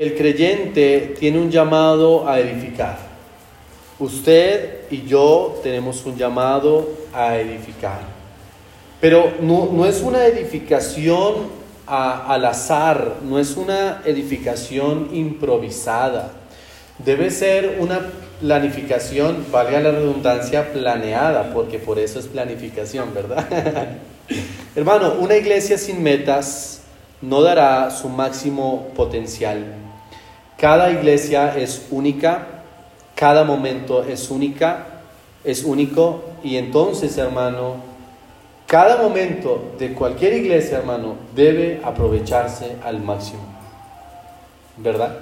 El creyente tiene un llamado a edificar. Usted y yo tenemos un llamado a edificar. Pero no, es una edificación al azar, no es una edificación improvisada. Debe ser una planificación, valga la redundancia, planeada, porque por eso es planificación, ¿verdad? Hermano, una iglesia sin metas no dará su máximo potencial. Cada iglesia es única, cada momento es única, es único y entonces, hermano, cada momento de cualquier iglesia, hermano, debe aprovecharse al máximo. ¿Verdad?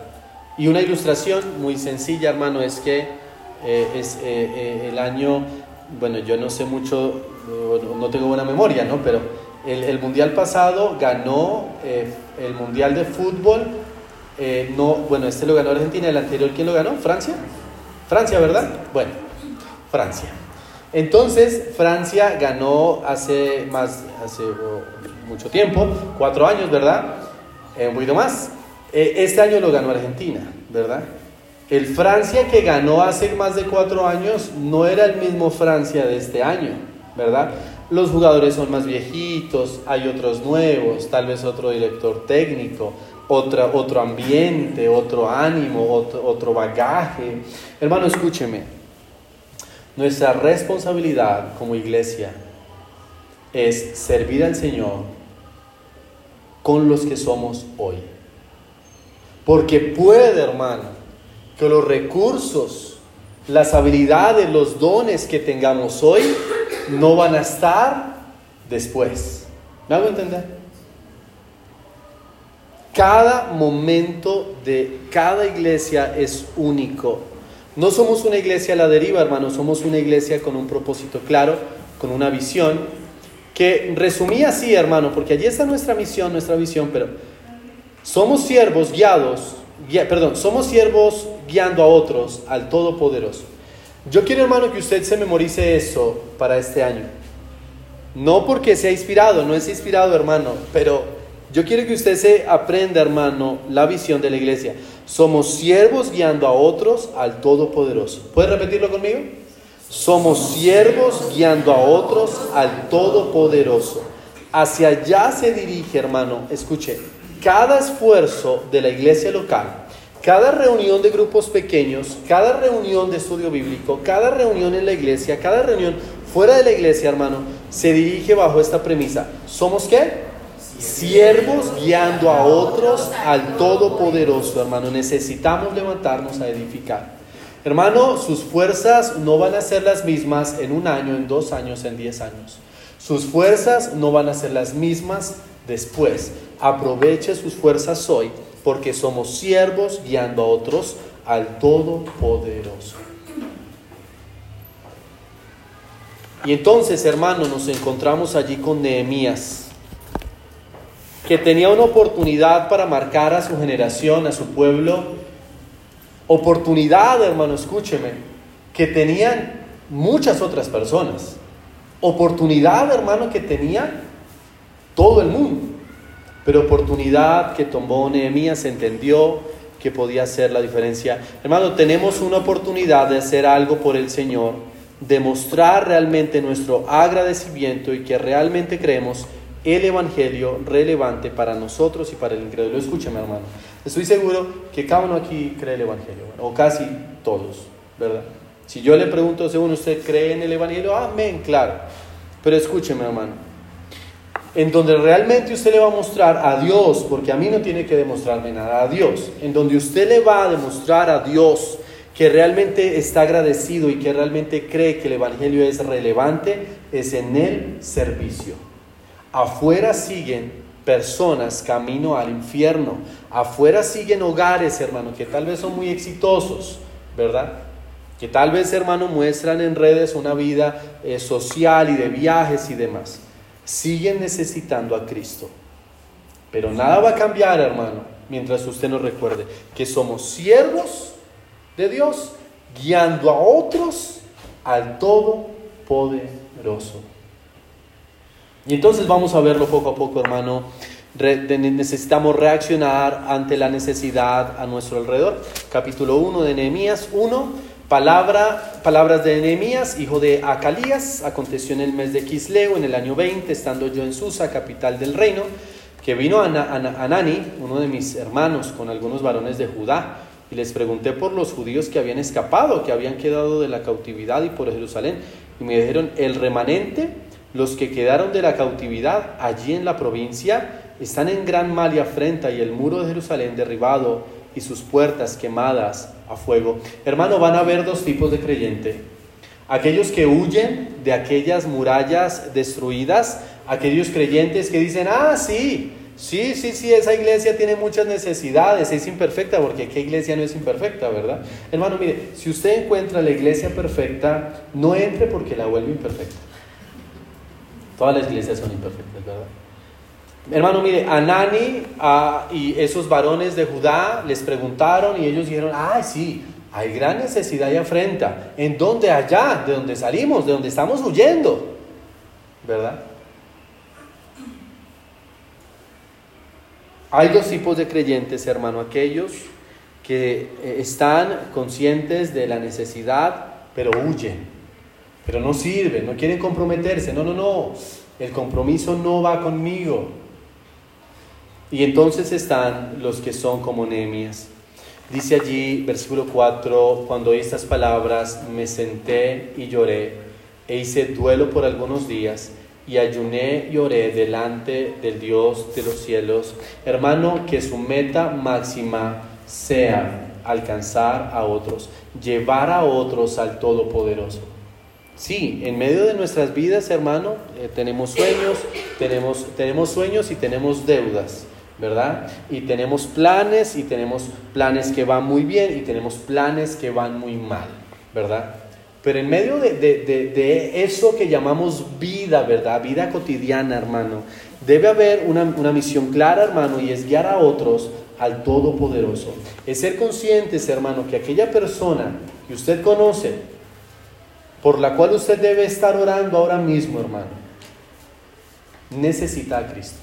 Y una ilustración muy sencilla, hermano, es que eh, es eh, eh, el año, bueno, yo no sé mucho, no tengo buena memoria, ¿no? Pero el, el mundial pasado ganó el mundial de fútbol eh, no, bueno, este lo ganó Argentina, el anterior, ¿quién lo ganó? ¿Francia? Francia, ¿verdad? Bueno, Francia. Entonces, Francia ganó hace más, hace oh, mucho tiempo, cuatro años, ¿verdad? Eh, un poquito más. Eh, este año lo ganó Argentina, ¿verdad? El Francia que ganó hace más de cuatro años no era el mismo Francia de este año, ¿verdad? Los jugadores son más viejitos, hay otros nuevos, tal vez otro director técnico, otro ambiente, otro ánimo, otro, otro bagaje. Hermano, escúcheme. Nuestra responsabilidad como iglesia es servir al Señor con los que somos hoy. Porque puede, hermano, que los recursos, las habilidades, los dones que tengamos hoy no van a estar después. ¿Me hago entender? Cada momento de cada iglesia es único. No somos una iglesia a la deriva, hermanos, somos una iglesia con un propósito claro, con una visión, que resumía así, hermano, porque allí está nuestra misión, nuestra visión, pero somos siervos guiados, perdón, somos siervos guiando a otros al Todopoderoso. Yo quiero, hermano, que usted se memorice eso para este año. No porque sea inspirado, no es inspirado, hermano, pero yo quiero que usted se aprenda, hermano, la visión de la iglesia. Somos siervos guiando a otros al Todopoderoso. ¿Puede repetirlo conmigo? Somos siervos guiando a otros al Todopoderoso. Hacia allá se dirige, hermano. Escuche, cada esfuerzo de la iglesia local, cada reunión de grupos pequeños, cada reunión de estudio bíblico, cada reunión en la iglesia, cada reunión fuera de la iglesia, hermano, se dirige bajo esta premisa. ¿Somos qué? Siervos guiando a otros al Todopoderoso, hermano. Necesitamos levantarnos a edificar. Hermano, sus fuerzas no van a ser las mismas en un año, en dos años, en diez años. Sus fuerzas no van a ser las mismas después. Aproveche sus fuerzas hoy porque somos siervos guiando a otros al Todopoderoso. Y entonces, hermano, nos encontramos allí con Nehemías que tenía una oportunidad para marcar a su generación, a su pueblo. Oportunidad, hermano, escúcheme, que tenían muchas otras personas. Oportunidad, hermano, que tenía todo el mundo. Pero oportunidad que tomó Nehemías, entendió que podía hacer la diferencia. Hermano, tenemos una oportunidad de hacer algo por el Señor, demostrar realmente nuestro agradecimiento y que realmente creemos el Evangelio relevante para nosotros y para el incrédulo. Escúchame, hermano. Estoy seguro que cada uno aquí cree el Evangelio, o casi todos, ¿verdad? Si yo le pregunto, según usted cree en el Evangelio, amén, claro. Pero escúcheme, hermano. En donde realmente usted le va a mostrar a Dios, porque a mí no tiene que demostrarme nada, a Dios. En donde usted le va a demostrar a Dios que realmente está agradecido y que realmente cree que el Evangelio es relevante, es en el servicio. Afuera siguen personas camino al infierno. Afuera siguen hogares, hermano, que tal vez son muy exitosos, ¿verdad? Que tal vez, hermano, muestran en redes una vida eh, social y de viajes y demás. Siguen necesitando a Cristo. Pero nada va a cambiar, hermano, mientras usted nos recuerde que somos siervos de Dios, guiando a otros al Todopoderoso. Y entonces vamos a verlo poco a poco, hermano, necesitamos reaccionar ante la necesidad a nuestro alrededor. Capítulo 1 de Nehemías 1, palabra, palabras de Nehemías, hijo de Acalías, aconteció en el mes de Quisleo, en el año 20, estando yo en Susa, capital del reino, que vino Anani, uno de mis hermanos, con algunos varones de Judá, y les pregunté por los judíos que habían escapado, que habían quedado de la cautividad y por Jerusalén, y me dijeron, el remanente, los que quedaron de la cautividad allí en la provincia, están en gran mal y afrenta y el muro de Jerusalén derribado y sus puertas quemadas a fuego. Hermano, van a haber dos tipos de creyente. Aquellos que huyen de aquellas murallas destruidas, aquellos creyentes que dicen, ah, sí, sí, sí, sí, esa iglesia tiene muchas necesidades, es imperfecta, porque qué iglesia no es imperfecta, ¿verdad? Hermano, mire, si usted encuentra la iglesia perfecta, no entre porque la vuelve imperfecta. Todas las iglesias son imperfectas, ¿verdad? Hermano, mire, Anani y esos varones de Judá les preguntaron y ellos dijeron, ay, sí, hay gran necesidad y afrenta. ¿En dónde? Allá, de donde salimos, de donde estamos huyendo. ¿Verdad? Hay dos tipos de creyentes, hermano, aquellos que eh, están conscientes de la necesidad, pero huyen, pero no sirven, no quieren comprometerse. No, no, no, el compromiso no va conmigo. Y entonces están los que son como Nehemías. Dice allí, versículo 4, cuando oí estas palabras, me senté y lloré, e hice duelo por algunos días, y ayuné y oré delante del Dios de los cielos. Hermano, que su meta máxima sea alcanzar a otros, llevar a otros al Todopoderoso. Sí, en medio de nuestras vidas, hermano, eh, tenemos sueños, tenemos, tenemos sueños y tenemos deudas. ¿verdad? Y tenemos planes y tenemos planes que van muy bien y tenemos planes que van muy mal, ¿verdad? Pero en medio de, eso que llamamos vida, ¿verdad? Vida cotidiana, hermano, debe haber una, una misión clara, hermano, y es guiar a otros al Todopoderoso. Es ser conscientes, hermano, que aquella persona que usted conoce, por la cual usted debe estar orando ahora mismo, hermano, necesita a Cristo.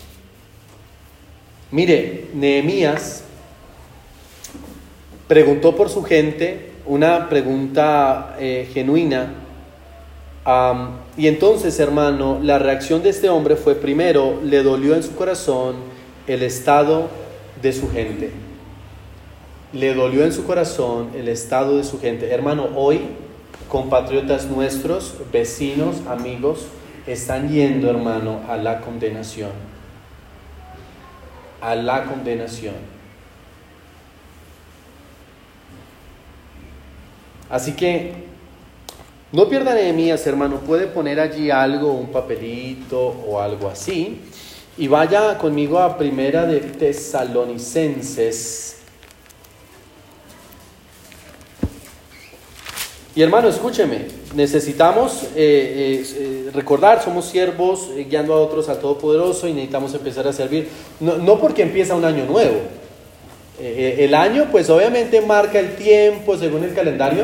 Mire, Nehemías preguntó por su gente una pregunta eh, genuina. y entonces, hermano, la reacción de este hombre fue, primero, le dolió en su corazón el estado de su gente. Le dolió en su corazón el estado de su gente. Hermano, hoy, compatriotas nuestros, vecinos, amigos, están yendo, hermano, a la condenación a la condenación. Así que no pierda Nehemías, hermano, puede poner allí algo, un papelito o algo así. Y vaya conmigo a Primera de Tesalonicenses Y hermano, escúcheme, necesitamos eh, eh, eh, recordar, somos siervos guiando a otros al Todopoderoso y necesitamos empezar a servir, no, no porque empieza un año nuevo. el año pues obviamente marca el tiempo según el calendario,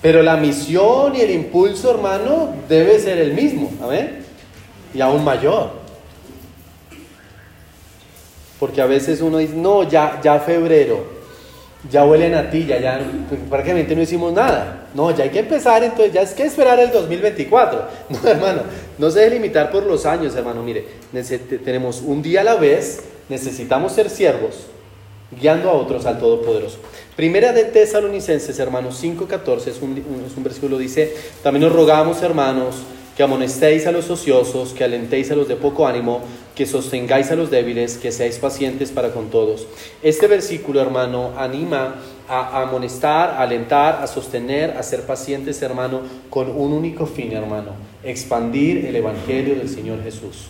pero la misión y el impulso, hermano, debe ser el mismo, ¿amén? Y aún mayor. Porque a veces uno dice, no, ya, ya febrero, ya huelen a ti, ya, ya prácticamente no hicimos nada. No, ya hay que empezar, entonces ya es que esperar el 2024. No, hermano, no se debe limitar por los años, hermano. Mire, tenemos un día a la vez, necesitamos ser siervos, guiando a otros al Todopoderoso. Primera de Tesalonicenses, hermanos, 5.14, es un, es un versículo, dice, también nos rogamos, hermanos, que amonestéis a los ociosos, que alentéis a los de poco ánimo, que sostengáis a los débiles, que seáis pacientes para con todos. Este versículo, hermano, anima a, amonestar, a alentar, a sostener, a ser pacientes, hermano, con un único fin, hermano, expandir el Evangelio del Señor Jesús.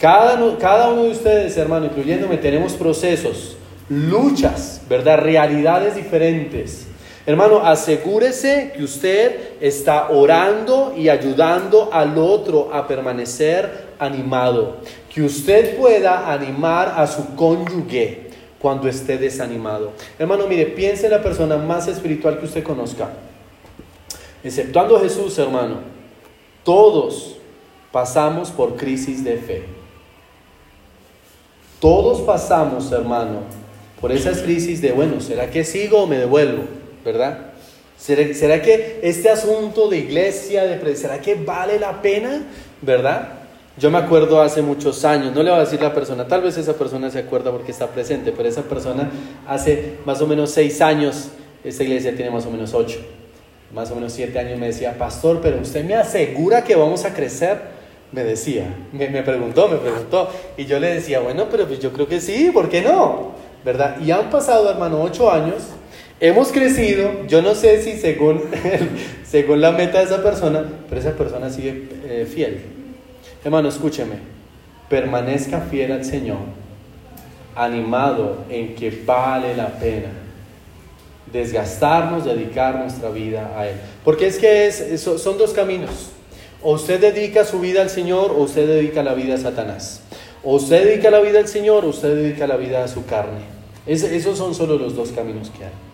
Cada, cada uno de ustedes, hermano, incluyéndome, tenemos procesos, luchas, ¿verdad? Realidades diferentes Hermano, asegúrese que usted está orando y ayudando al otro a permanecer animado. Que usted pueda animar a su cónyuge cuando esté desanimado. Hermano, mire, piense en la persona más espiritual que usted conozca. Exceptuando a Jesús, hermano, todos pasamos por crisis de fe. Todos pasamos, hermano, por esas crisis de, bueno, ¿será que sigo o me devuelvo? ¿Verdad? ¿Será, que este asunto de iglesia, de, ¿será que vale la pena? ¿Verdad? Yo me acuerdo hace muchos años, no le voy a decir la persona, tal vez esa persona se acuerda porque está presente, pero esa persona hace más o menos seis años, esta iglesia tiene más o menos ocho, más o menos siete años, me decía, pastor, pero usted me asegura que vamos a crecer. Me decía, me, me preguntó, me preguntó, y yo le decía, bueno, pero pues yo creo que sí, ¿por qué no? ¿Verdad? Y han pasado, hermano, ocho años, hemos crecido, yo no sé si según, según la meta de esa persona, pero esa persona sigue eh, fiel Hermano, escúcheme, permanezca fiel al Señor, animado en que vale la pena desgastarnos, dedicar nuestra vida a Él. Porque es que es, son dos caminos. O usted dedica su vida al Señor o usted dedica la vida a Satanás. O usted dedica la vida al Señor o usted dedica la vida a su carne. esos son solo los dos caminos que hay.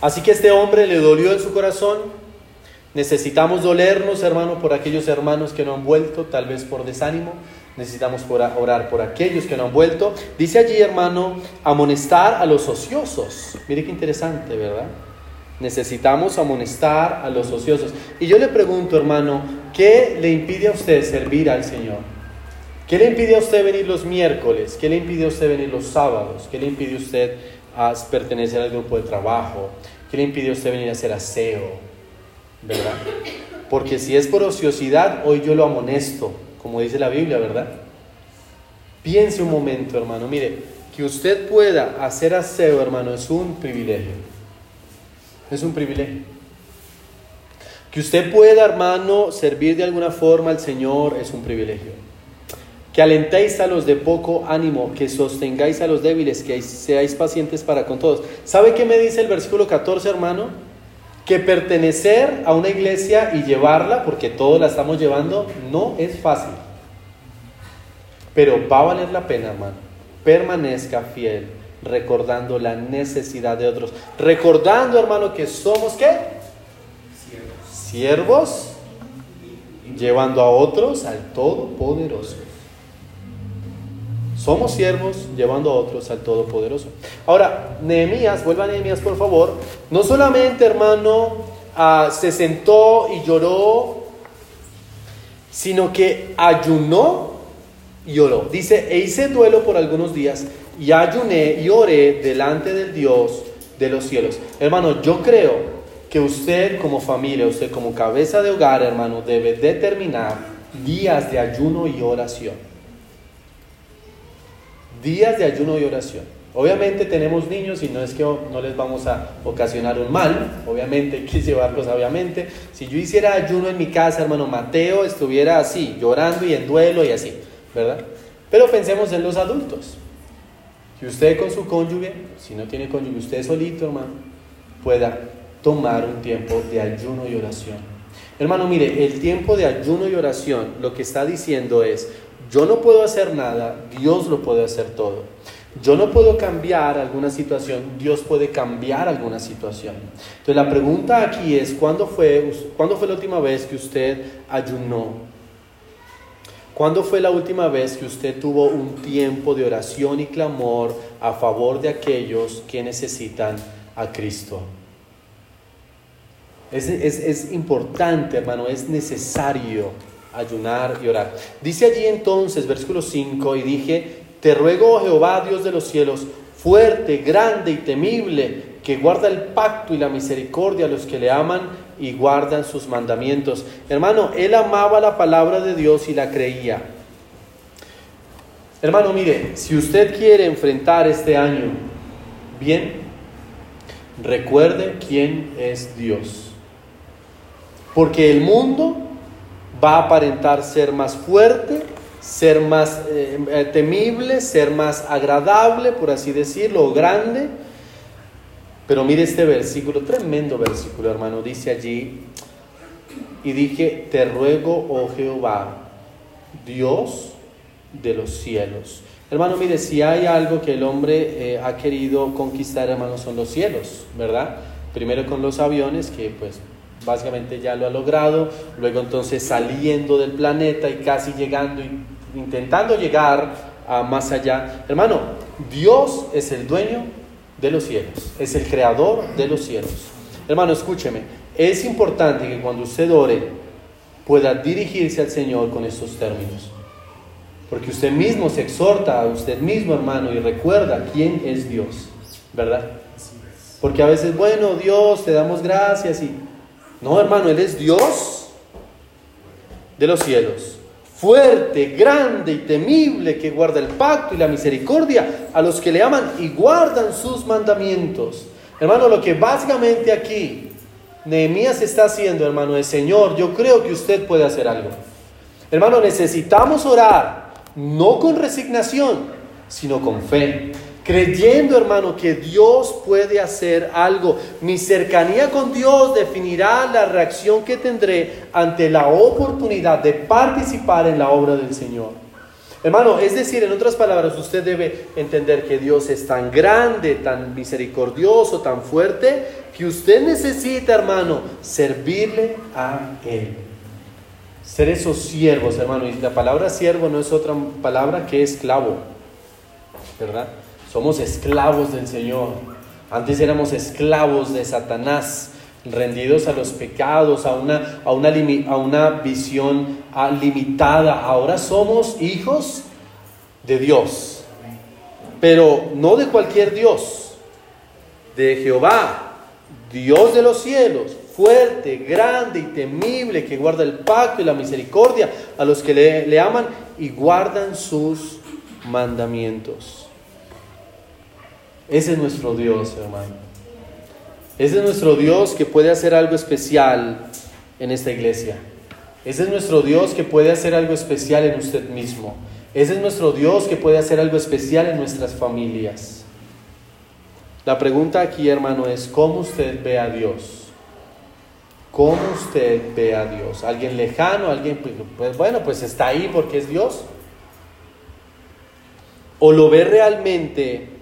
Así que este hombre le dolió en su corazón, Necesitamos dolernos, hermano, por aquellos hermanos que no han vuelto, tal vez por desánimo. Necesitamos orar por aquellos que no han vuelto. Dice allí, hermano, amonestar a los ociosos. Mire qué interesante, ¿verdad? Necesitamos amonestar a los ociosos. Y yo le pregunto, hermano, ¿qué le impide a usted servir al Señor? ¿Qué le impide a usted venir los miércoles? ¿Qué le impide a usted venir los sábados? ¿Qué le impide a usted a pertenecer al grupo de trabajo? ¿Qué le impide a usted venir a hacer aseo? ¿verdad? Porque si es por ociosidad, hoy yo lo amonesto, como dice la Biblia, ¿verdad? Piense un momento, hermano, mire, que usted pueda hacer aseo, hermano, es un privilegio. Es un privilegio. Que usted pueda, hermano, servir de alguna forma al Señor es un privilegio. Que alentéis a los de poco ánimo, que sostengáis a los débiles, que seáis pacientes para con todos. ¿Sabe qué me dice el versículo 14, hermano? que pertenecer a una iglesia y llevarla, porque todos la estamos llevando, no es fácil. Pero va a valer la pena, hermano. Permanezca fiel, recordando la necesidad de otros. Recordando, hermano, que somos qué? Siervos. Siervos, llevando a otros al Todopoderoso. Somos siervos llevando a otros al Todopoderoso. Ahora, Nehemías, vuelva a Nehemías por favor, no solamente hermano ah, se sentó y lloró, sino que ayunó y oró. Dice, e hice duelo por algunos días y ayuné y oré delante del Dios de los cielos. Hermano, yo creo que usted como familia, usted como cabeza de hogar, hermano, debe determinar días de ayuno y oración días de ayuno y oración. Obviamente tenemos niños y no es que no les vamos a ocasionar un mal, obviamente hay que llevarlos, obviamente. Si yo hiciera ayuno en mi casa, hermano Mateo estuviera así, llorando y en duelo y así, ¿verdad? Pero pensemos en los adultos. Si usted con su cónyuge, si no tiene cónyuge, usted solito, hermano, pueda tomar un tiempo de ayuno y oración. Hermano, mire, el tiempo de ayuno y oración lo que está diciendo es, yo no puedo hacer nada, Dios lo puede hacer todo. Yo no puedo cambiar alguna situación, Dios puede cambiar alguna situación. Entonces la pregunta aquí es, ¿cuándo fue, ¿cuándo fue la última vez que usted ayunó? ¿Cuándo fue la última vez que usted tuvo un tiempo de oración y clamor a favor de aquellos que necesitan a Cristo? Es, es, es importante, hermano, es necesario ayunar y orar. Dice allí entonces, versículo 5, y dije, te ruego, oh Jehová, Dios de los cielos, fuerte, grande y temible, que guarda el pacto y la misericordia a los que le aman y guardan sus mandamientos. Hermano, él amaba la palabra de Dios y la creía. Hermano, mire, si usted quiere enfrentar este año bien, recuerde quién es Dios. Porque el mundo va a aparentar ser más fuerte, ser más eh, eh, temible, ser más agradable, por así decirlo, o grande. Pero mire este versículo, tremendo versículo, hermano, dice allí, y dije, te ruego, oh Jehová, Dios de los cielos. Hermano, mire, si hay algo que el hombre eh, ha querido conquistar, hermano, son los cielos, ¿verdad? Primero con los aviones, que pues básicamente ya lo ha logrado, luego entonces saliendo del planeta y casi llegando, intentando llegar más allá. Hermano, Dios es el dueño de los cielos, es el creador de los cielos. Hermano, escúcheme, es importante que cuando usted ore pueda dirigirse al Señor con estos términos. Porque usted mismo se exhorta a usted mismo, hermano, y recuerda quién es Dios, ¿verdad? Porque a veces, bueno, Dios, te damos gracias y... No, hermano, Él es Dios de los cielos, fuerte, grande y temible, que guarda el pacto y la misericordia a los que le aman y guardan sus mandamientos. Hermano, lo que básicamente aquí Nehemías está haciendo, hermano, es, Señor, yo creo que usted puede hacer algo. Hermano, necesitamos orar, no con resignación, sino con fe creyendo, hermano, que Dios puede hacer algo. Mi cercanía con Dios definirá la reacción que tendré ante la oportunidad de participar en la obra del Señor. Hermano, es decir, en otras palabras, usted debe entender que Dios es tan grande, tan misericordioso, tan fuerte, que usted necesita, hermano, servirle a Él. Ser esos siervos, hermano. Y la palabra siervo no es otra palabra que esclavo, ¿verdad? Somos esclavos del Señor. Antes éramos esclavos de Satanás, rendidos a los pecados, a una, a una, visión limitada. Ahora somos hijos de Dios, pero no de cualquier Dios, de Jehová, Dios de los cielos, fuerte, grande y temible, que guarda el pacto y la misericordia a los que le aman y guardan sus mandamientos. Ese es nuestro Dios, hermano. Ese es nuestro Dios que puede hacer algo especial en esta iglesia. Ese es nuestro Dios que puede hacer algo especial en usted mismo. Ese es nuestro Dios que puede hacer algo especial en nuestras familias. La pregunta aquí, hermano, es ¿cómo usted ve a Dios? ¿Cómo usted ve a Dios? ¿Alguien lejano? ¿Alguien, pues, pues bueno, pues está ahí porque es Dios? ¿O lo ve realmente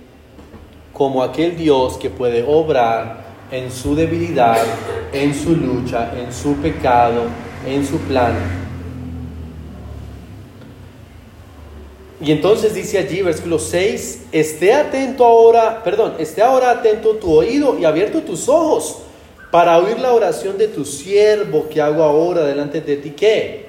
como aquel Dios que puede obrar en su debilidad, en su lucha, en su pecado, en su plan. Y entonces dice allí, versículo 6, esté atento ahora, perdón, esté ahora atento tu oído y abierto tus ojos para oír la oración de tu siervo que hago ahora delante de ti, ¿qué?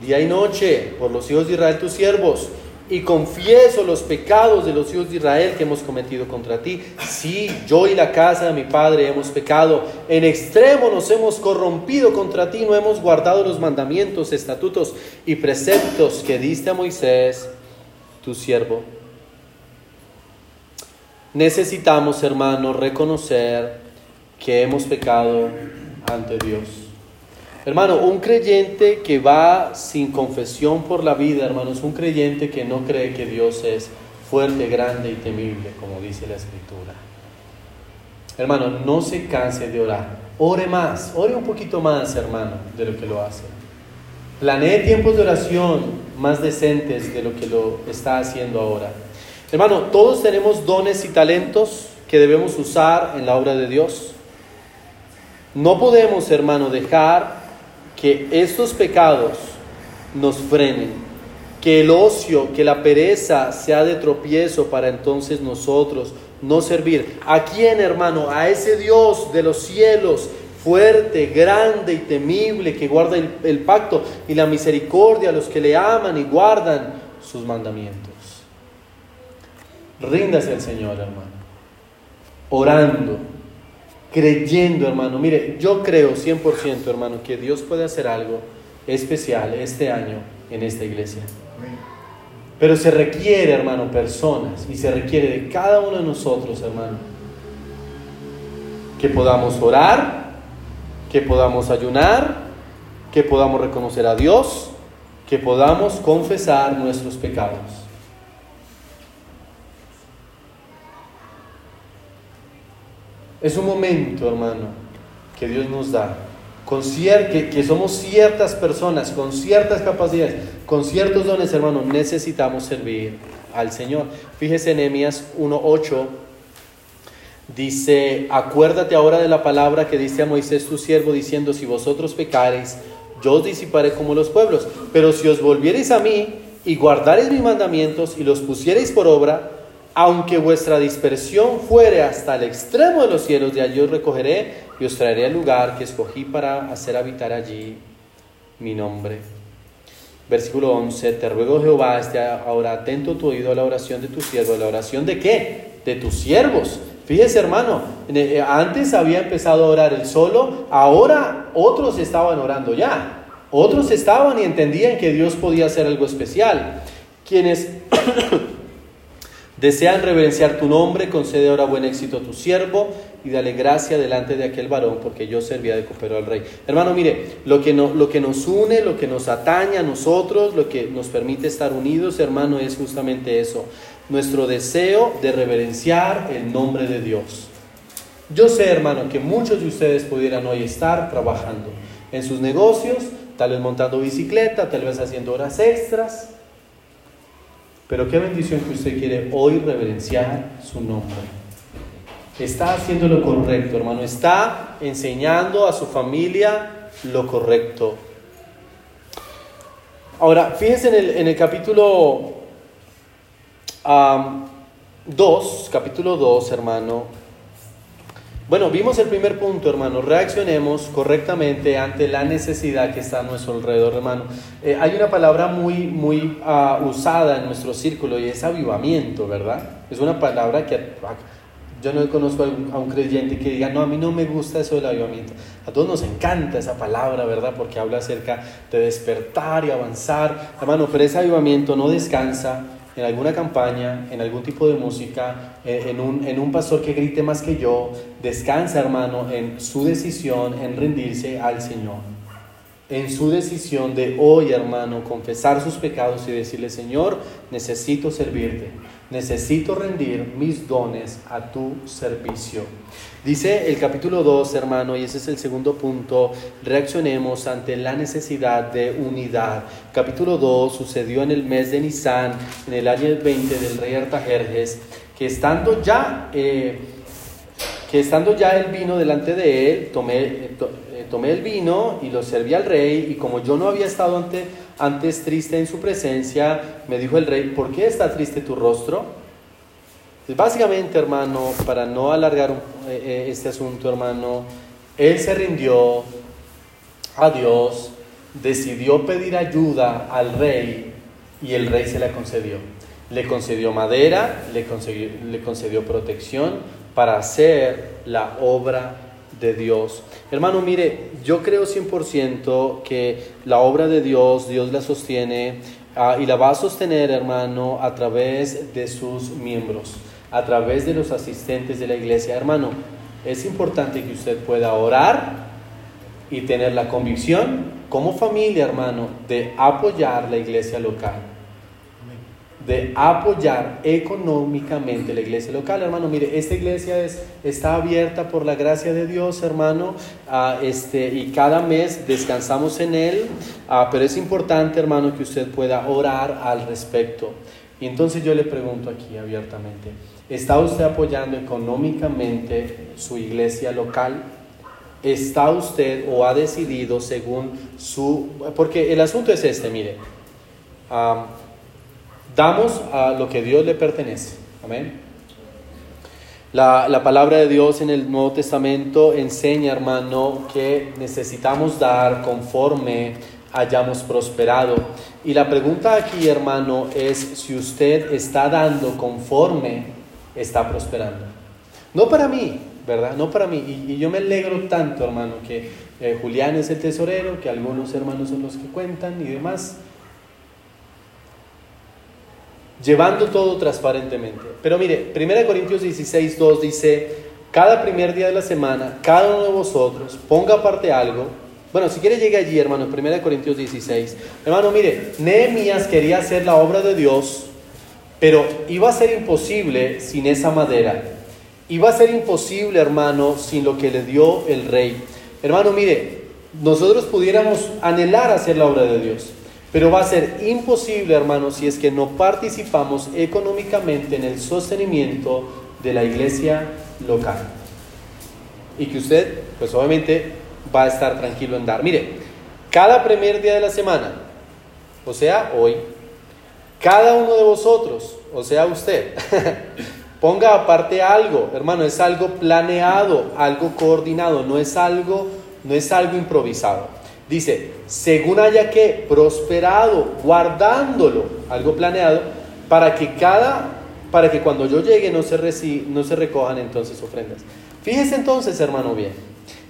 Día y noche, por los hijos de Israel tus siervos y confieso los pecados de los hijos de Israel que hemos cometido contra ti. Sí, yo y la casa de mi padre hemos pecado. En extremo nos hemos corrompido contra ti, no hemos guardado los mandamientos, estatutos y preceptos que diste a Moisés, tu siervo. Necesitamos, hermanos, reconocer que hemos pecado ante Dios. Hermano, un creyente que va sin confesión por la vida, hermano, es un creyente que no cree que Dios es fuerte, grande y temible, como dice la Escritura. Hermano, no se canse de orar. Ore más, ore un poquito más, hermano, de lo que lo hace. Planee tiempos de oración más decentes de lo que lo está haciendo ahora. Hermano, todos tenemos dones y talentos que debemos usar en la obra de Dios. No podemos, hermano, dejar que estos pecados nos frenen, que el ocio, que la pereza sea de tropiezo para entonces nosotros no servir. ¿A quién, hermano? A ese Dios de los cielos, fuerte, grande y temible, que guarda el, pacto y la misericordia a los que le aman y guardan sus mandamientos. Ríndase al Señor, hermano, orando creyendo, hermano. Mire, yo creo 100%, hermano, que Dios puede hacer algo especial este año en esta iglesia. Pero se requiere, hermano, personas y se requiere de cada uno de nosotros, hermano, que podamos orar, que podamos ayunar, que podamos reconocer a Dios, que podamos confesar nuestros pecados. Es un momento, hermano, que Dios nos da, con que, que somos ciertas personas, con ciertas capacidades, con ciertos dones, hermano, necesitamos servir al Señor. Fíjese en Nehemías 1.8, dice, acuérdate ahora de la palabra que dice a Moisés tu siervo, diciendo, si vosotros pecareis, yo os disiparé como los pueblos, pero si os volviereis a mí y guardareis mis mandamientos y los pusiereis por obra, aunque vuestra dispersión fuere hasta el extremo de los cielos, de allí os recogeré y os traeré al lugar que escogí para hacer habitar allí mi nombre. Versículo 11, te ruego Jehová, esté ahora atento tu oído a la oración de tu siervo. ¿La oración de qué? De tus siervos. Fíjese hermano, eh, antes había empezado a orar él solo, ahora otros estaban orando ya. Otros estaban y entendían que Dios podía hacer algo especial. Quienes desean reverenciar tu nombre, concede ahora buen éxito a tu siervo y dale gracia delante de aquel varón, porque yo servía de copero al rey. Hermano, mire, lo que, no, lo que nos une, lo que nos atañe a nosotros, lo que nos permite estar unidos, hermano, es justamente eso, nuestro deseo de reverenciar el nombre de Dios. Yo sé, hermano, que muchos de ustedes pudieran hoy estar trabajando en sus negocios, tal vez montando bicicleta, tal vez haciendo horas extras. Pero qué bendición que usted quiere hoy reverenciar su nombre. Está haciendo lo correcto, hermano. Está enseñando a su familia lo correcto. Ahora, fíjense en el, capítulo 2, capítulo 2, hermano. Bueno, vimos el primer punto, hermano. Reaccionemos correctamente ante la necesidad que está a nuestro alrededor, hermano. Eh, hay una palabra muy, muy ah, usada en nuestro círculo y es avivamiento, ¿verdad? Es una palabra que ah, yo no conozco a un, creyente que diga, no, a mí no me gusta eso del avivamiento. A todos nos encanta esa palabra, ¿verdad? Porque habla acerca de despertar y avanzar. Hermano, pero ese avivamiento no descansa en alguna campaña, en algún tipo de música, eh, en un, en un pastor que grite más que yo, descansa hermano en su decisión en rendirse al Señor. En su decisión de hoy hermano confesar sus pecados y decirle Señor, necesito servirte, necesito rendir mis dones a tu servicio. Dice el capítulo 2, hermano, y ese es el segundo punto, reaccionemos ante la necesidad de unidad. Capítulo 2 sucedió en el mes de Nisan, en el año 20 del rey Artajerjes, que estando ya, eh, que estando ya el vino delante de él, tomé, eh, tomé el vino y lo serví al rey, y como yo no había estado ante, antes triste en su presencia, me dijo el rey, ¿por qué está triste tu rostro? Básicamente, hermano, para no alargar eh, eh, este asunto, hermano, él se rindió a Dios, decidió pedir ayuda al rey y el rey se la concedió. Le concedió madera, le concedió, le concedió protección para hacer la obra de Dios. Hermano, mire, yo creo 100% que la obra de Dios, Dios la sostiene ah, y la va a sostener, hermano, a través de sus miembros a través de los asistentes de la iglesia. Hermano, es importante que usted pueda orar y tener la convicción como familia, hermano, de apoyar la iglesia local. De apoyar económicamente la iglesia local, hermano. Mire, esta iglesia es, está abierta por la gracia de Dios, hermano, ah, este, y cada mes descansamos en él, ah, pero es importante, hermano, que usted pueda orar al respecto. Y entonces yo le pregunto aquí abiertamente, ¿Está usted apoyando económicamente su iglesia local? ¿Está usted o ha decidido según su... Porque el asunto es este, mire. Damos a lo que Dios le pertenece. Amén. La, la, palabra de Dios en el Nuevo Testamento enseña, hermano, que necesitamos dar conforme hayamos prosperado. Y la pregunta aquí, hermano, es si usted está dando conforme está prosperando. No para mí, ¿verdad? No para mí. Y, yo me alegro tanto, hermano, que eh, Julián es el tesorero, que algunos hermanos son los que cuentan y demás. Llevando todo transparentemente. Pero mire, 1 Corintios 16, 2 dice, cada primer día de la semana, cada uno de vosotros ponga aparte algo. Bueno, si quiere llegue allí, hermano, 1 Corintios 16. Hermano, mire, Nehemías quería hacer la obra de Dios pero iba a ser imposible sin esa madera. Iba a ser imposible, hermano, sin lo que le dio el rey. Hermano, mire, nosotros pudiéramos anhelar hacer la obra de Dios, pero va a ser imposible, hermano, si es que no participamos económicamente en el sostenimiento de la iglesia local. Y que usted, pues obviamente, va a estar tranquilo en dar. Mire, cada primer día de la semana, o sea, hoy, cada uno de vosotros, o sea usted, ponga aparte algo, hermano, es algo planeado, algo coordinado, no es algo, no es algo improvisado. Dice, según haya que prosperado, guardándolo, algo planeado, para que cada, para que cuando yo llegue no se, no se recojan entonces ofrendas. Fíjese entonces, hermano, bien,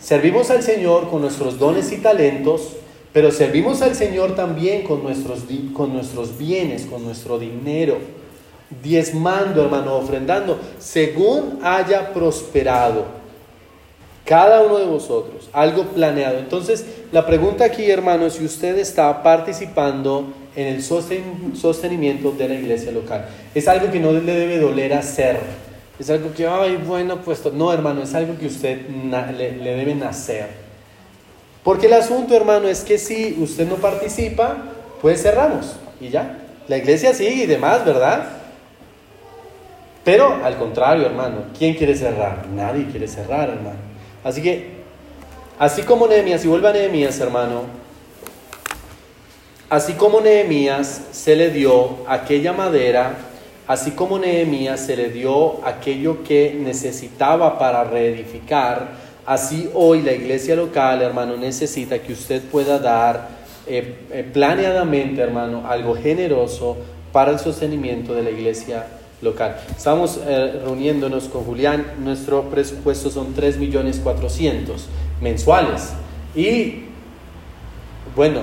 servimos al Señor con nuestros dones y talentos, pero servimos al Señor también con nuestros, con nuestros bienes, con nuestro dinero, diezmando, hermano, ofrendando, según haya prosperado cada uno de vosotros, algo planeado. Entonces, la pregunta aquí, hermano, es si usted está participando en el sostenimiento de la iglesia local. Es algo que no le debe doler hacer. Es algo que, ay, bueno, pues no, hermano, es algo que usted le, debe nacer. Porque el asunto, hermano, es que si usted no participa, pues cerramos y ya. La iglesia sigue y demás, ¿verdad? Pero al contrario, hermano, ¿quién quiere cerrar? Nadie quiere cerrar, hermano. Así que, así como Nehemías, y vuelve a Nehemías, hermano, así como Nehemías se le dio aquella madera, así como Nehemías se le dio aquello que necesitaba para reedificar, Así hoy la iglesia local, hermano, necesita que usted pueda dar eh, eh, planeadamente, hermano, algo generoso para el sostenimiento de la iglesia local. Estamos eh, reuniéndonos con Julián, nuestro presupuesto son 3 millones 400 mensuales. Y bueno,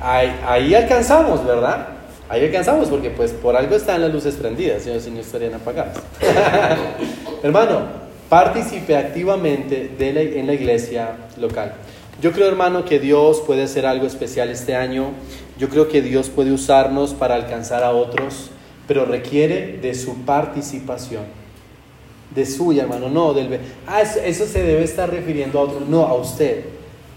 ahí, alcanzamos, ¿verdad? Ahí alcanzamos porque pues por algo están las luces prendidas, si no estarían apagadas. Hermano, participe activamente en la iglesia local. Yo creo, hermano, que Dios puede hacer algo especial este año. Yo creo que Dios puede usarnos para alcanzar a otros, pero requiere de su participación. De suya, hermano, no del... Ah, eso se debe estar refiriendo a otro, no, a usted.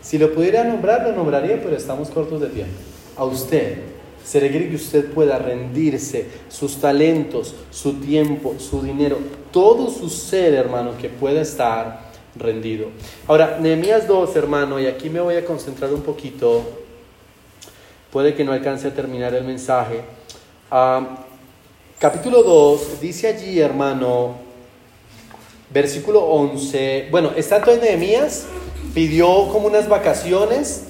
Si lo pudiera nombrar, lo nombraría, pero estamos cortos de tiempo. A usted. Se requiere que usted pueda rendirse sus talentos, su tiempo, su dinero, todo su ser, hermano, que pueda estar rendido. Ahora, Nehemías 2, hermano, y aquí me voy a concentrar un poquito. Puede que no alcance a terminar el mensaje. Ah, capítulo 2 dice allí, hermano, versículo 11. Bueno, estando en Nehemías, pidió como unas vacaciones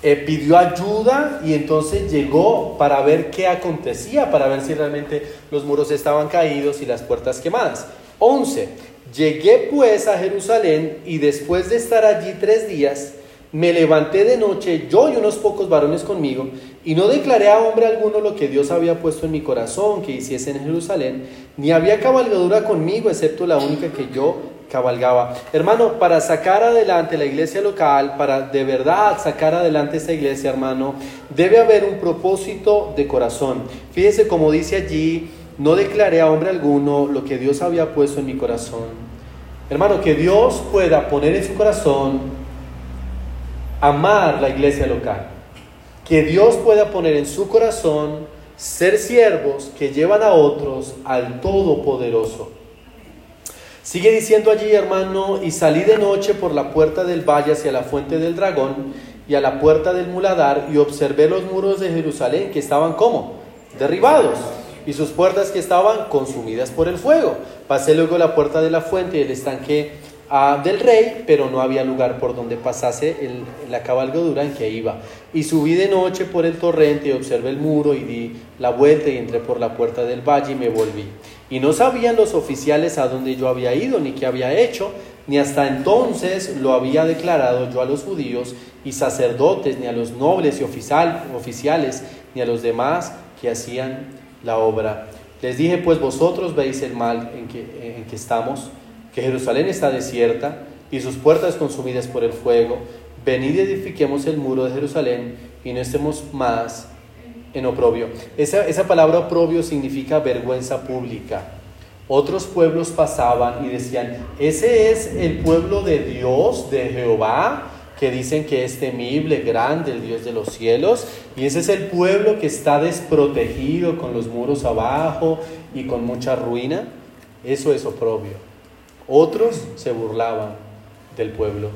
eh, pidió ayuda y entonces llegó para ver qué acontecía, para ver si realmente los muros estaban caídos y las puertas quemadas. 11. Llegué pues a Jerusalén y después de estar allí tres días, me levanté de noche, yo y unos pocos varones conmigo, y no declaré a hombre alguno lo que Dios había puesto en mi corazón que hiciese en Jerusalén, ni había cabalgadura conmigo, excepto la única que yo cabalgaba. Hermano, para sacar adelante la iglesia local, para de verdad sacar adelante esta iglesia, hermano, debe haber un propósito de corazón. Fíjese como dice allí, no declaré a hombre alguno lo que Dios había puesto en mi corazón. Hermano, que Dios pueda poner en su corazón amar la iglesia local. Que Dios pueda poner en su corazón ser siervos que llevan a otros al Todopoderoso. Sigue diciendo allí, hermano, y salí de noche por la puerta del valle hacia la fuente del dragón y a la puerta del muladar y observé los muros de Jerusalén que estaban como derribados y sus puertas que estaban consumidas por el fuego. Pasé luego la puerta de la fuente y el estanque del rey, pero no había lugar por donde pasase la cabalgadura en que iba. Y subí de noche por el torrente y observé el muro y di la vuelta y entré por la puerta del valle y me volví. Y no sabían los oficiales a dónde yo había ido, ni qué había hecho, ni hasta entonces lo había declarado yo a los judíos y sacerdotes, ni a los nobles y oficiales, ni a los demás que hacían la obra. Les dije, pues vosotros veis el mal en que estamos, que Jerusalén está desierta y sus puertas consumidas por el fuego. Venid y edifiquemos el muro de Jerusalén y no estemos más en oprobio. Esa, esa palabra oprobio significa vergüenza pública. Otros pueblos pasaban y decían, ese es el pueblo de Dios, de Jehová, que dicen que es temible, grande, el Dios de los cielos, y ese es el pueblo que está desprotegido con los muros abajo y con mucha ruina. Eso es oprobio. Otros se burlaban del pueblo.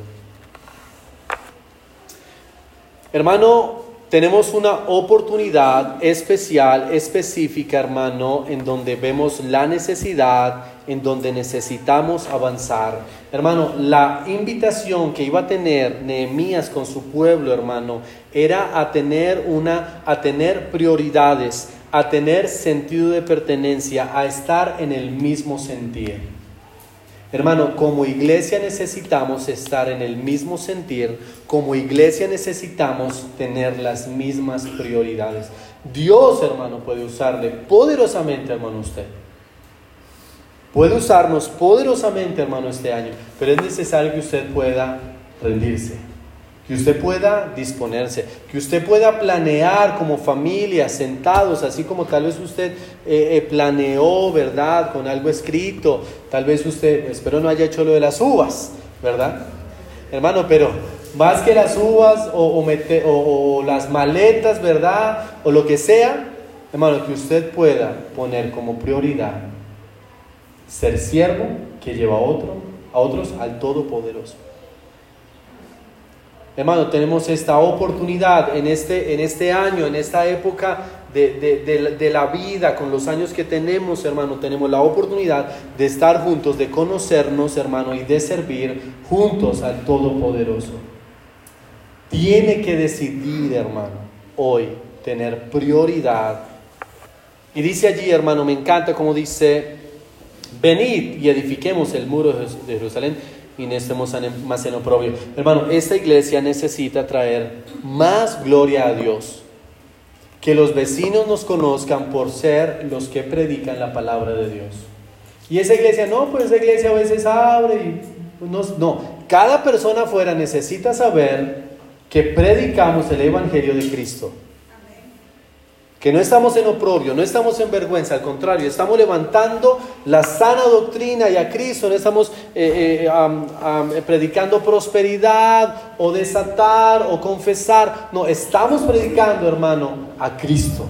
Hermano, tenemos una oportunidad especial, específica, hermano, en donde vemos la necesidad, en donde necesitamos avanzar. Hermano, la invitación que iba a tener Nehemías con su pueblo, hermano, era a tener una a tener prioridades, a tener sentido de pertenencia, a estar en el mismo sentir. Hermano, como iglesia necesitamos estar en el mismo sentir, como iglesia necesitamos tener las mismas prioridades. Dios, hermano, puede usarle poderosamente, hermano, usted. Puede usarnos poderosamente, hermano, este año, pero es necesario que usted pueda rendirse que usted pueda disponerse, que usted pueda planear como familia, sentados, así como tal vez usted eh, eh, planeó, ¿verdad? Con algo escrito, tal vez usted, espero no haya hecho lo de las uvas, ¿verdad? Hermano, pero más que las uvas o, o las maletas, ¿verdad? O lo que sea, hermano, que usted pueda poner como prioridad ser siervo que lleva a, otro, a otros al Todopoderoso. Hermano, tenemos esta oportunidad en este, en este año, en esta época de, la vida, con los años que tenemos, hermano, tenemos la oportunidad de estar juntos, de conocernos, hermano, y de servir juntos al Todopoderoso. Tiene que decidir, hermano, hoy tener prioridad. Y dice allí, hermano, me encanta como dice, venid y edifiquemos el muro de Jerusalén y no estemos más en oprobio. Hermano, esta iglesia necesita traer más gloria a Dios. Que los vecinos nos conozcan por ser los que predican la palabra de Dios. Y esa iglesia, no, pues esa iglesia a veces abre y pues, no, no. Cada persona afuera necesita saber que predicamos el Evangelio de Cristo que no estamos en oprobio, no estamos en vergüenza, al contrario, estamos levantando la sana doctrina y a Cristo, no estamos eh, eh, predicando prosperidad o desatar o confesar, no, estamos predicando, hermano, a Cristo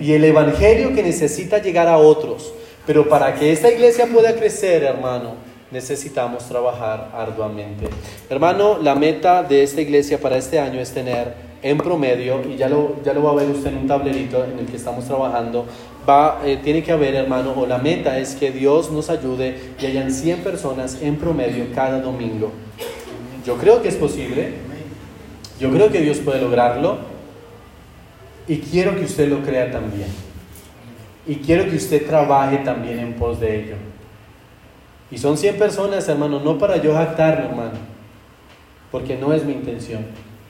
y el Evangelio que necesita llegar a otros. Pero para que esta iglesia pueda crecer, hermano, necesitamos trabajar arduamente. Hermano, la meta de esta iglesia para este año es tener en promedio, y ya lo, ya lo va a ver usted en un tablerito en el que estamos trabajando, va, eh, tiene que haber, hermano, o la meta es que Dios nos ayude y hayan 100 personas en promedio cada domingo. Yo creo que es posible, yo creo que Dios puede lograrlo, y quiero que usted lo crea también. Y quiero que usted trabaje también en pos de ello. Y son 100 personas, hermano, no para yo jactarme, hermano, porque no es mi intención.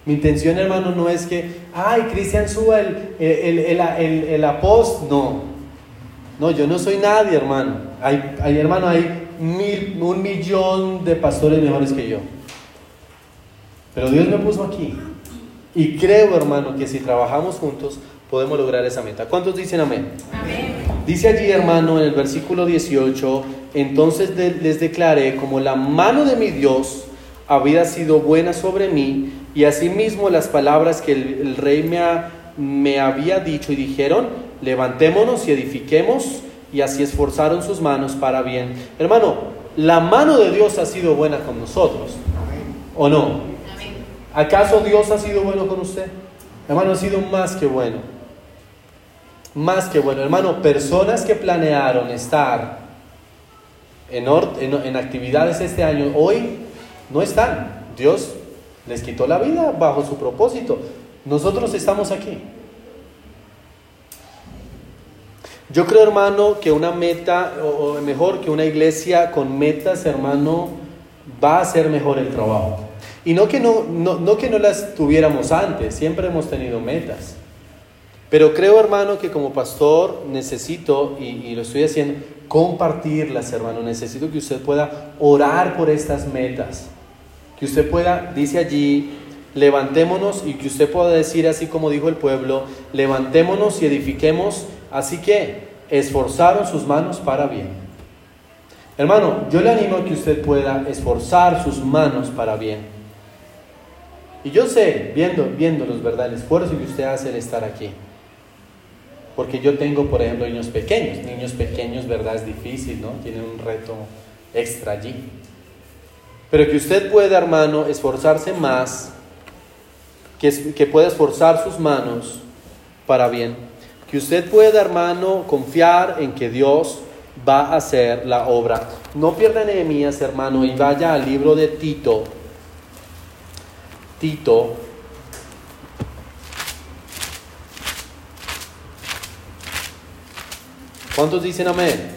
Mi intención, hermano, no es que, ay, Cristian suba el, el, el, el, apost. No, no, yo no soy nadie, hermano. Hay, hay hermano, hay mil, un millón de pastores mejores que yo. Pero Dios me puso aquí. Y creo, hermano, que si trabajamos juntos podemos lograr esa meta. ¿Cuántos dicen amén? amén. Dice allí, hermano, en el versículo 18, entonces les declaré como la mano de mi Dios había sido buena sobre mí y asimismo las palabras que el, rey me, me había dicho y dijeron, levantémonos y edifiquemos, y así esforzaron sus manos para bien. Hermano, la mano de Dios ha sido buena con nosotros, ¿o no? ¿Acaso Dios ha sido bueno con usted? Hermano, ha sido más que bueno. Más que bueno. Hermano, personas que planearon estar en, en, en actividades este año, hoy no están. Dios les quitó la vida bajo su propósito. Nosotros estamos aquí. Yo creo, hermano, que una meta, o mejor que una iglesia con metas, hermano, va a hacer mejor el trabajo. Y no que no, no, que no las tuviéramos antes, siempre hemos tenido metas. Pero creo, hermano, que como pastor necesito, y, y, lo estoy haciendo, compartirlas, hermano. Necesito que usted pueda orar por estas metas que usted pueda, dice allí, levantémonos y que usted pueda decir así como dijo el pueblo, levantémonos y edifiquemos, así que esforzaron sus manos para bien. Hermano, yo le animo a que usted pueda esforzar sus manos para bien. Y yo sé, viendo, viéndolos, ¿verdad? El esfuerzo que usted hace al estar aquí. Porque yo tengo, por ejemplo, niños pequeños. Niños pequeños, ¿verdad? Es difícil, ¿no? Tienen un reto extra allí. Pero que usted pueda, hermano, esforzarse más que, que pueda esforzar sus manos para bien. Que usted pueda, hermano, confiar en que Dios va a hacer la obra. No pierda Nehemías, hermano, y vaya al libro de Tito. Tito. ¿Cuántos dicen amén?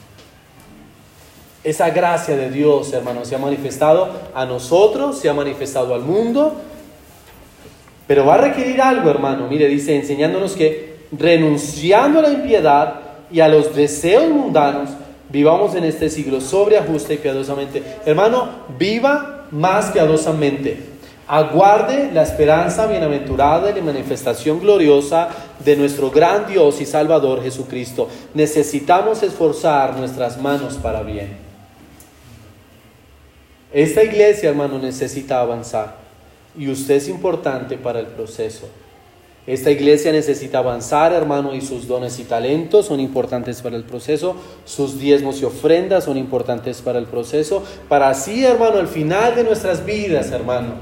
Esa gracia de Dios, hermanos, se ha manifestado a nosotros, se ha manifestado al mundo, pero va a requerir algo, hermano. Mire, dice, enseñándonos que renunciando a la impiedad y a los deseos mundanos, vivamos en este siglo sobria, justa y piadosamente. Hermano, viva más piadosamente. Aguarde la esperanza bienaventurada y la manifestación gloriosa de nuestro gran Dios y Salvador Jesucristo. Necesitamos esforzar nuestras manos para bien. Esta iglesia, hermano, necesita avanzar y usted es importante para el proceso. Esta iglesia necesita avanzar, hermano, y sus dones y talentos son importantes para el proceso, sus diezmos y ofrendas son importantes para el proceso, para así, hermano, al final de nuestras vidas, hermano,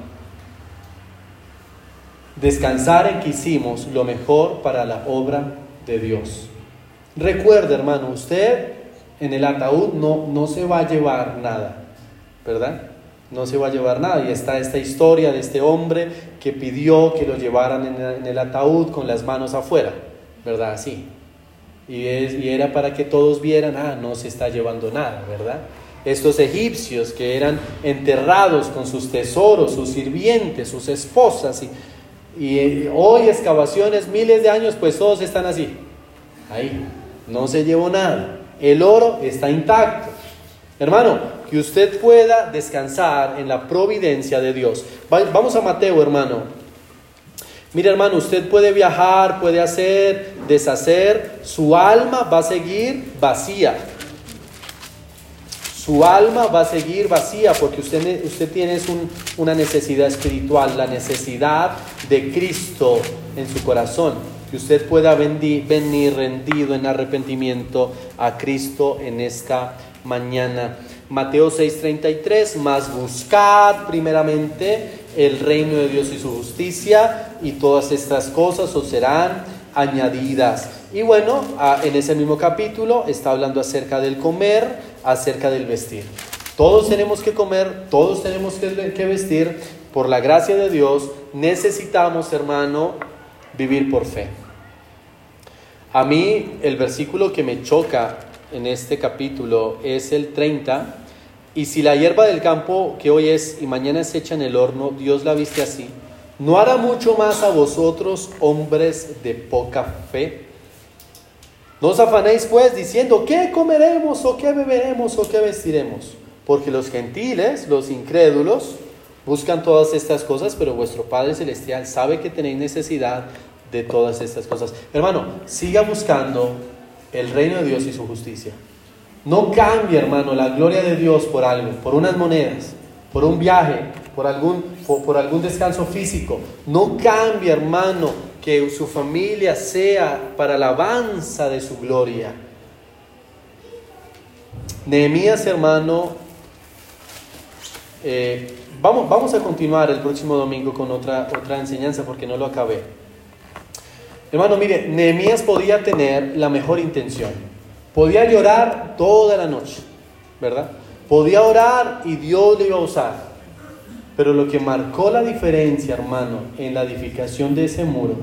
descansar en que hicimos lo mejor para la obra de Dios. Recuerde, hermano, usted en el ataúd no, no se va a llevar nada. ¿Verdad? No se va a llevar nada. Y está esta historia de este hombre que pidió que lo llevaran en el ataúd con las manos afuera, ¿verdad? Así. Y, y era para que todos vieran, ah, no se está llevando nada, ¿verdad? Estos egipcios que eran enterrados con sus tesoros, sus sirvientes, sus esposas, y, y eh, hoy excavaciones, miles de años, pues todos están así. Ahí, no se llevó nada. El oro está intacto. Hermano, que usted pueda descansar en la providencia de Dios. Vamos a Mateo, hermano. Mire, hermano, usted puede viajar, puede hacer, deshacer, su alma va a seguir vacía. Su alma va a seguir vacía porque usted, usted tiene una necesidad espiritual, la necesidad de Cristo en su corazón. Que usted pueda venir rendido en arrepentimiento a Cristo en esta mañana. Mateo 6:33, más buscad primeramente el reino de Dios y su justicia y todas estas cosas os serán añadidas. Y bueno, en ese mismo capítulo está hablando acerca del comer, acerca del vestir. Todos tenemos que comer, todos tenemos que, vestir. Por la gracia de Dios necesitamos, hermano, vivir por fe. A mí el versículo que me choca en este capítulo es el 30. Y si la hierba del campo que hoy es y mañana es hecha en el horno, Dios la viste así, ¿no hará mucho más a vosotros, hombres de poca fe? No os afanéis pues diciendo, ¿qué comeremos o qué beberemos o qué vestiremos? Porque los gentiles, los incrédulos, buscan todas estas cosas, pero vuestro Padre Celestial sabe que tenéis necesidad de todas estas cosas. Hermano, siga buscando el reino de Dios y su justicia. No cambie, hermano, la gloria de Dios por algo, por unas monedas, por un viaje, por algún, por, algún descanso físico. No cambie, hermano, que su familia sea para alabanza de su gloria. Nehemías, hermano, eh, vamos, vamos a continuar el próximo domingo con otra, otra enseñanza porque no lo acabé. Hermano, mire, Nehemías podía tener la mejor intención. Podía llorar toda la noche, ¿verdad? Podía orar y Dios le iba a usar. Pero lo que marcó la diferencia, hermano, en la edificación de ese muro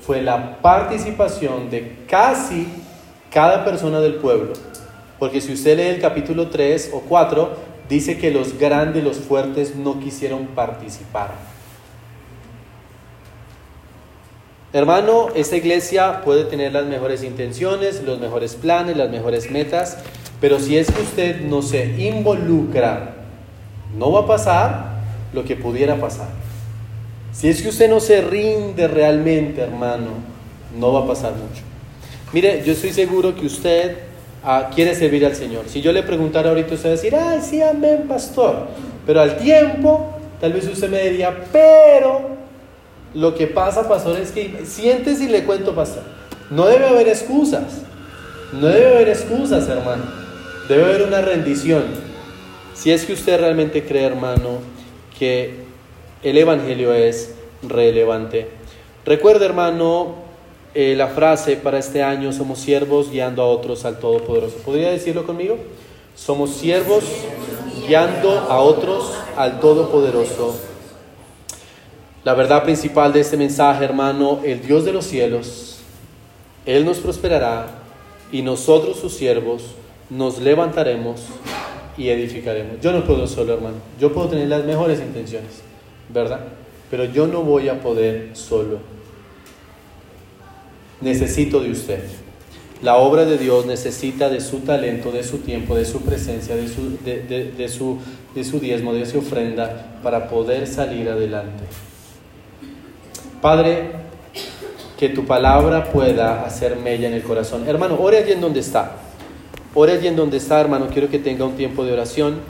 fue la participación de casi cada persona del pueblo. Porque si usted lee el capítulo 3 o 4, dice que los grandes, los fuertes no quisieron participar. Hermano, esta iglesia puede tener las mejores intenciones, los mejores planes, las mejores metas, pero si es que usted no se involucra, no va a pasar lo que pudiera pasar. Si es que usted no se rinde realmente, hermano, no va a pasar mucho. Mire, yo estoy seguro que usted ah, quiere servir al Señor. Si yo le preguntara ahorita, usted va a decir, ay, sí, amén, pastor. Pero al tiempo, tal vez usted me diría, pero lo que pasa, pastor, es que sientes y le cuento, pastor. No debe haber excusas. No debe haber excusas, hermano. Debe haber una rendición. Si es que usted realmente cree, hermano, que el Evangelio es relevante. Recuerde, hermano, eh, la frase para este año, somos siervos guiando a otros al Todopoderoso. ¿Podría decirlo conmigo? Somos siervos guiando a otros al Todopoderoso. La verdad principal de este mensaje, hermano, el Dios de los cielos, Él nos prosperará y nosotros sus siervos nos levantaremos y edificaremos. Yo no puedo solo, hermano. Yo puedo tener las mejores intenciones, ¿verdad? Pero yo no voy a poder solo. Necesito de usted. La obra de Dios necesita de su talento, de su tiempo, de su presencia, de su, de, su, de su diezmo, de su ofrenda para poder salir adelante. Padre, que tu palabra pueda hacer mella en el corazón. Hermano, ore allí en donde está. Ore allí en donde está, hermano. Quiero que tenga un tiempo de oración.